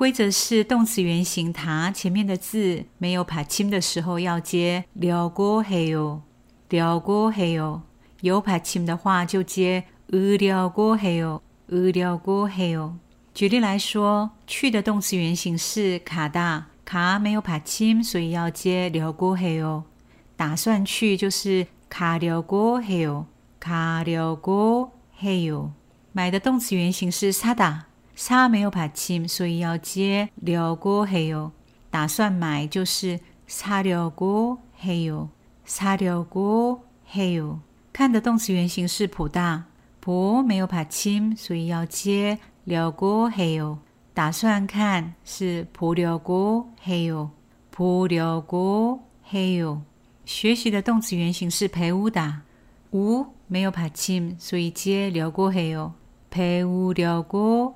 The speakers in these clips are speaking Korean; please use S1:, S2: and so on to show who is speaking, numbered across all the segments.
S1: 规则是动词原形，它前面的字没有拍清的时候要接了过嘿哦，了过嘿哦；有拍清的话就接了过嘿哦，了过嘿哦。举例来说，去的动词原形是卡哒，卡没有拍清，所以要接了过嘿哦。打算去就是卡了过嘿哦，卡了过嘿哦。买的动词原形是萨达。 사没有받침所以要接려고해 요。 打算买就是사려고해 요， 사려고해 요。 看的动词原形是보다 보没有받침所以要接려고해 요。 打算看是보려고해 요， 보려고해 요。 学习的动词原形是배우다 우没有받침所以接려고해 요， 배우려고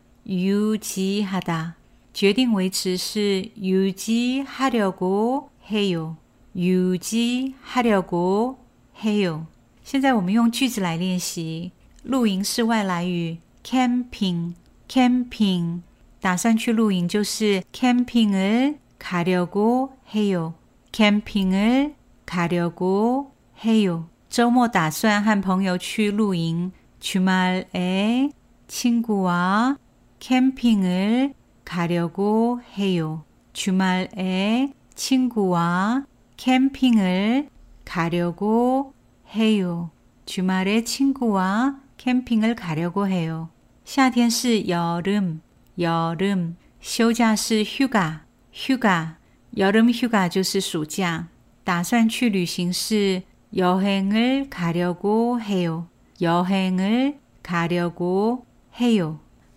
S1: 유지하다. 决定维持是 유지하려고 해요. 유지하려고 해요. 现在我们用句子来练习。露营是外来语 camping camping 打算去露营就是 camping을 가려고 해요. camping을 가려고 해요. 周末打算和朋友去露营 주말에 친구와 캠핑을 가려고 해요. 주말에 친구와 캠핑을 가려고 해요. 주말에 친구와 캠핑을 가려고 해요. 夏天是 여름, 여름. 休假是 휴가, 휴가. 여름 휴가 就是暑假.打算去旅行是 여행을 가려고 해요. 여행을 가려고 해요.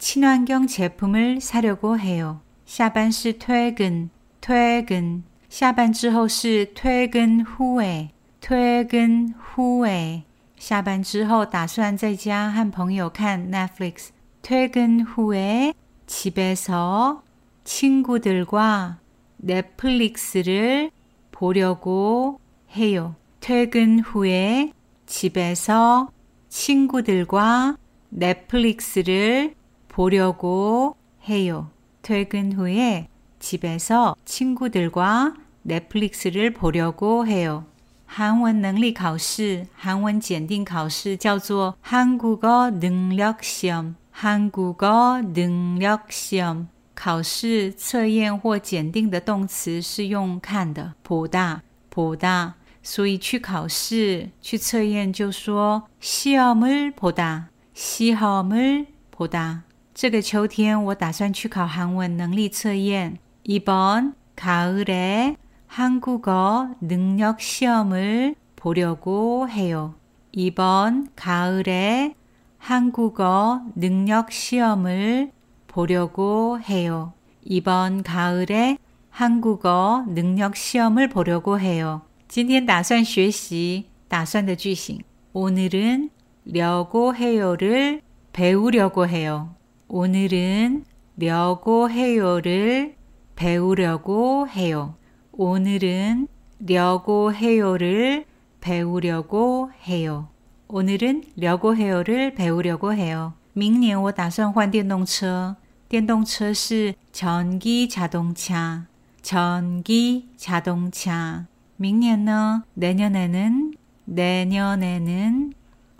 S1: 친환경 제품을 사려고 해요. 下班是 퇴근, 퇴근. 下班之后是 퇴근 후에, 퇴근 후에. 下班之后打算在家和朋友看 Netflix. 퇴근 후에 집에서 친구들과 넷플릭스를 보려고 해요. 퇴근 후에 집에서 친구들과 넷플릭스를 보려고 해요. 퇴근 후에 집에서 친구들과 넷플릭스를 보려고 해요. 한원 능력 考试, 한원 检定考试叫做 한국어 능력 시험, 한국어 능력 시험. 考试测验或检定的动词是用看的，보다，所以去考试去测验就说시험을보다，시험을보다。 这个秋天我打算去考韩文能力测验。 이번 가을에 한국어 능력 시험을 보려고 해요. 이번 가을에 한국어 능력 시험을 보려고 해요. 이번 가을에 한국어 능력 시험을 보려고 해요. 今天打算学习打算的句型. 오늘은 려고 해요를 배우려고 해요. 오늘은 려고 해요를 배우려고 해요. 오늘은 려고 해요를 배우려고 해요. 오늘은 려고 해요를 배우려고 해요. 明年我打算换电动车.电动车是 전기 자동차. 전기 자동차. 明年呢? 내년에는 내년에는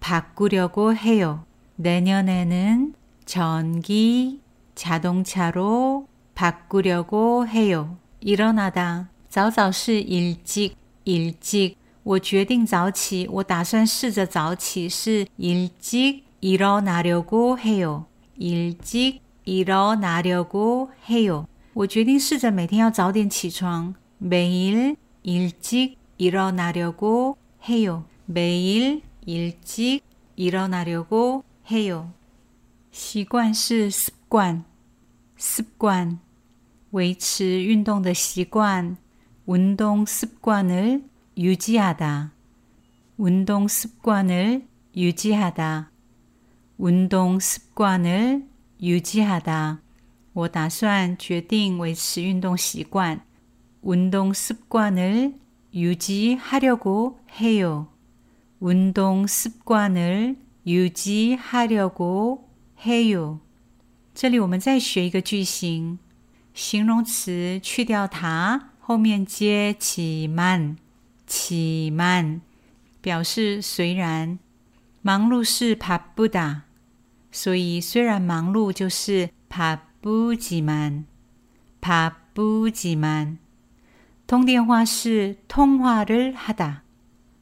S1: 바꾸려고 해요. 내년에는 전기 자동차로 바꾸려고 해요. 일어나다. 早早是 일찍, 일찍. 我决定早起.我打算试着早起是 일찍 일어나려고 해요. 일찍 일어나려고 해요. 我决定试着每天要早点起床. 매일 일찍 일어나려고 해요. 매일 일찍 일어나려고 해요. 习惯是 습관, 습관. 维持运动的习惯, 운동 습관을 유지하다. 운동 습관을 유지하다. 운동 습관을 유지하다. 我打算决定维持运动习惯. 운동 습관을 유지하려고 해요. 운동 습관을 유지하려고 해요. 这里我们再学一个句型。形容词去掉它，后面接起慢，起慢表示虽然忙碌是帕布达，所以虽然忙碌就是帕布吉曼，帕布吉曼。通电话是通话를하 다，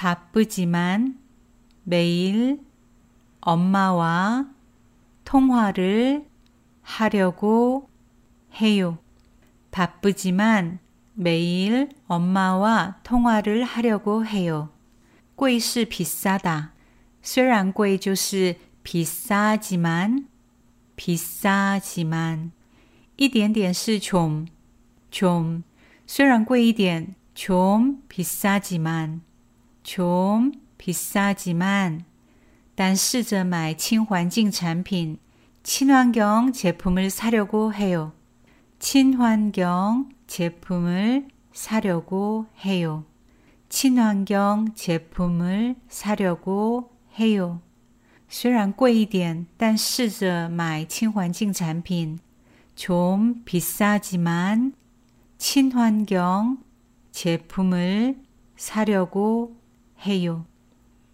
S1: 바쁘지만 매일 엄마와 통화를 하려고 해요. 바쁘지만 매일 엄마와 통화를 하려고 해요. 贵是 비싸다. 虽然贵就是 비싸지만 비싸지만 一点点是 좀, 좀 虽然贵一点좀 비싸지만 좀 비싸지만 但试着买亲环境产品 친환경 제품을 사려고 해요. 친환경 제품을 사려고 해요. 친환경 제품을 사려고 해요. 虽然贵一点但试着买亲环境产品좀 비싸지만 친환경 제품을 사려고 해요.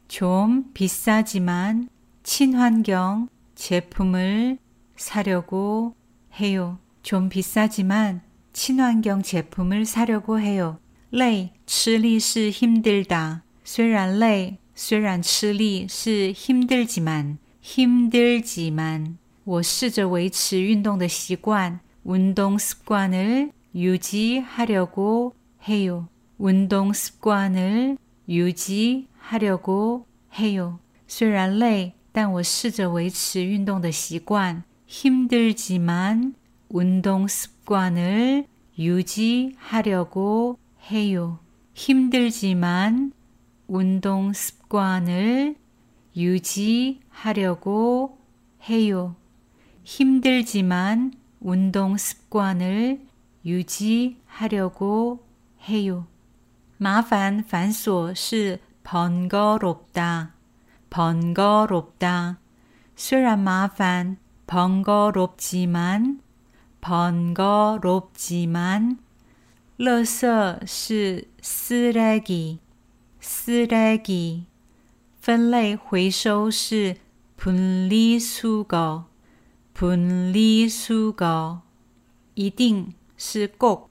S1: 좀 비싸지만 친환경 제품을 사려고 해요. 좀 비싸지만 친환경 제품을 사려고 해요. 累,吃力是 힘들다. 虽然累,虽然吃力是 힘들지만, 힘들지만, 我试着维持运动的习惯, 운동 습관을 유지하려고 해요. 운동 습관을 유지하려고 해요. 虽然累,但我试着维持运动的习惯, 힘들지만 운동 습관을 유지하려고 해요. 힘들지만 운동 습관을 유지하려고 해요. 힘들지만 운동 습관을 유지하려고 해요. 麻烦繁琐是 번거롭다. 번거롭다. 虽然麻烦 번거롭지만 번거롭지만 垃圾是 쓰레기 쓰레기 分类回收是 분리수거 분리수거 一定是꼭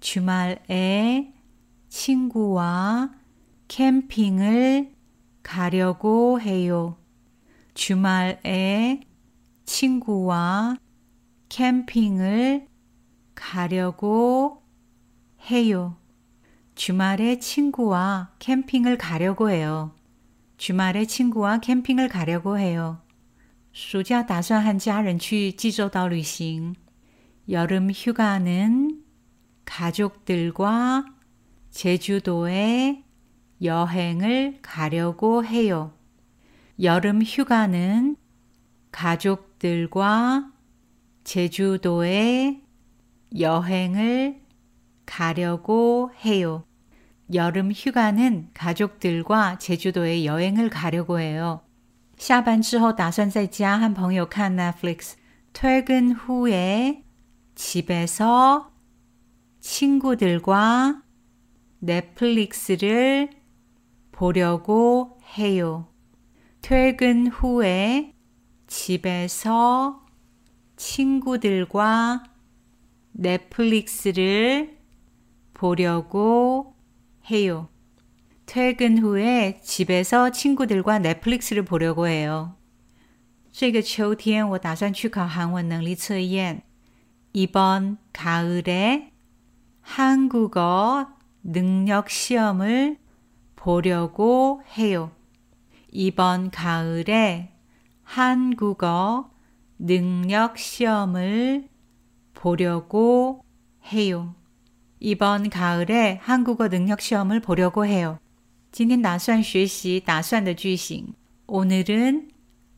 S1: 주말에 친구와 캠핑을 가려고 해요. 주말에 친구와 캠핑을 가려고 해요. 주말에 친구와 캠핑을 가려고 해요. 주말에 친구와 캠핑을 가려고 해요. 暑假打算和家人去济州岛旅行. 여름 휴가는 가족들과 제주도에 여행을 가려고 해요. 여름 휴가는 가족들과 제주도에 여행을 가려고 해요. 여름 휴가는 가족들과 제주도에 여행을 가려고 해요. 下班之后打算在家和朋友看 Netflix. 퇴근 후에 집에서 친구들과 넷플릭스를 보려고 해요. 퇴근 후에 집에서 친구들과 넷플릭스를 보려고 해요. 퇴근 후에 집에서 친구들과 넷플릭스를 보려고 해요. 这个秋天我打算去考韩文能力测验. 이번 가을에 한국어 능력 시험을 보려고 해요. 이번 가을에 한국어 능력 시험을 보려고 해요. 이번 가을에 한국어 능력 시험을 보려고 해요. 今天打算学习打算的句型. 오늘은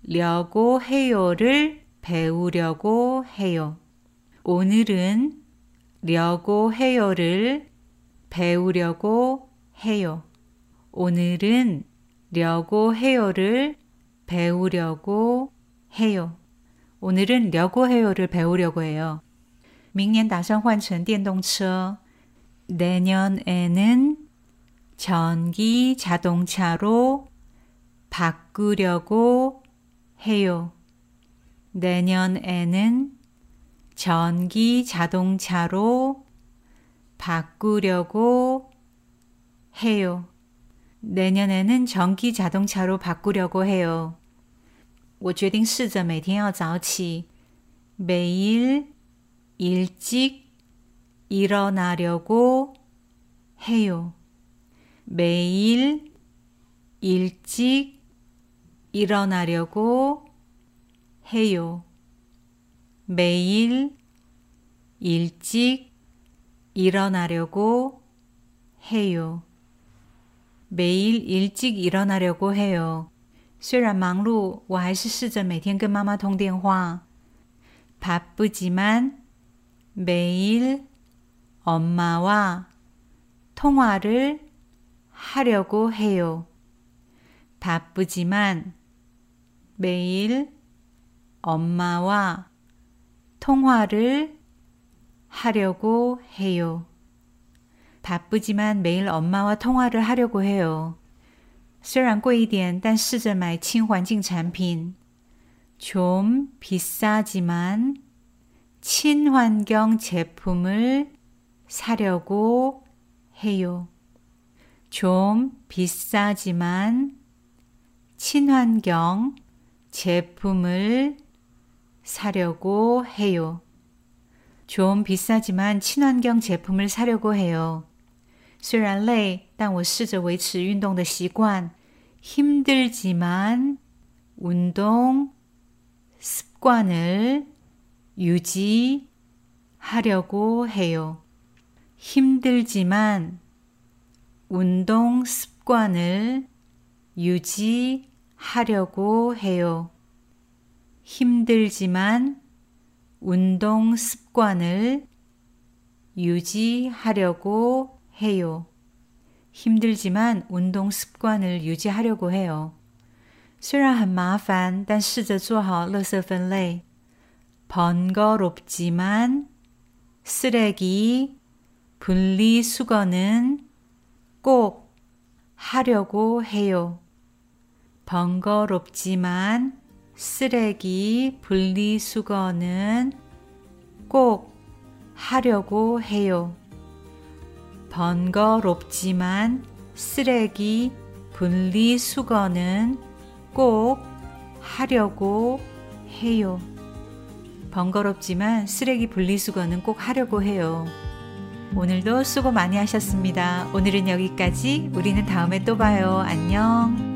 S1: 려고 해요를 배우려고 해요. 오늘은 려고 해요를 배우려고 해요. 오늘은 려고 해요를 배우려고 해요. 오늘은 려고 해요를 배우려고 해요. 明年打算换成电动车. 내년에는 전기 자동차로 바꾸려고 해요. 내년에는 전기 자동차로 바꾸려고 해요. 내년에는 전기 자동차로 바꾸려고 해요. 我决定试着每天要早起. 매일 일찍 일어나려고 해요. 매일 일찍 일어나려고 해요. 매일 일찍 일어나려고 해요. 매일 일찍 일어나려고 해요. 虽然忙碌,我还是试着每天跟妈妈通电话. 바쁘지만 매일 엄마와 통화를 하려고 해요. 바쁘지만 매일 엄마와 통화를 하려고 해요. 바쁘지만 매일 엄마와 통화를 하려고 해요. 虽然贵一点,但试着买亲环境产品.좀 비싸지만 친환경 제품을 사려고 해요. 좀 비싸지만 친환경 제품을 사려고 해요. 좀 비싸지만 친환경 제품을 사려고 해요. 虽然累但我试着维持运动的习惯 힘들지만 운동 습관을 유지하려고 해요. 힘들지만 운동 습관을 유지하려고 해요. 힘들지만 운동 습관을 유지하려고 해요. 힘들지만 운동 습관을 유지하려고 해요. 虽然很麻烦但试着做好垃圾分类 번거롭지만 쓰레기 분리수거는 꼭 하려고 해요. 번거롭지만 쓰레기 분리수거는 꼭 하려고 해요. 번거롭지만 쓰레기 분리수거는 꼭 하려고 해요. 번거롭지만 쓰레기 분리수거는 꼭 하려고 해요. 오늘도 수고 많이 하셨습니다. 오늘은 여기까지. 우리는 다음에 또 봐요. 안녕.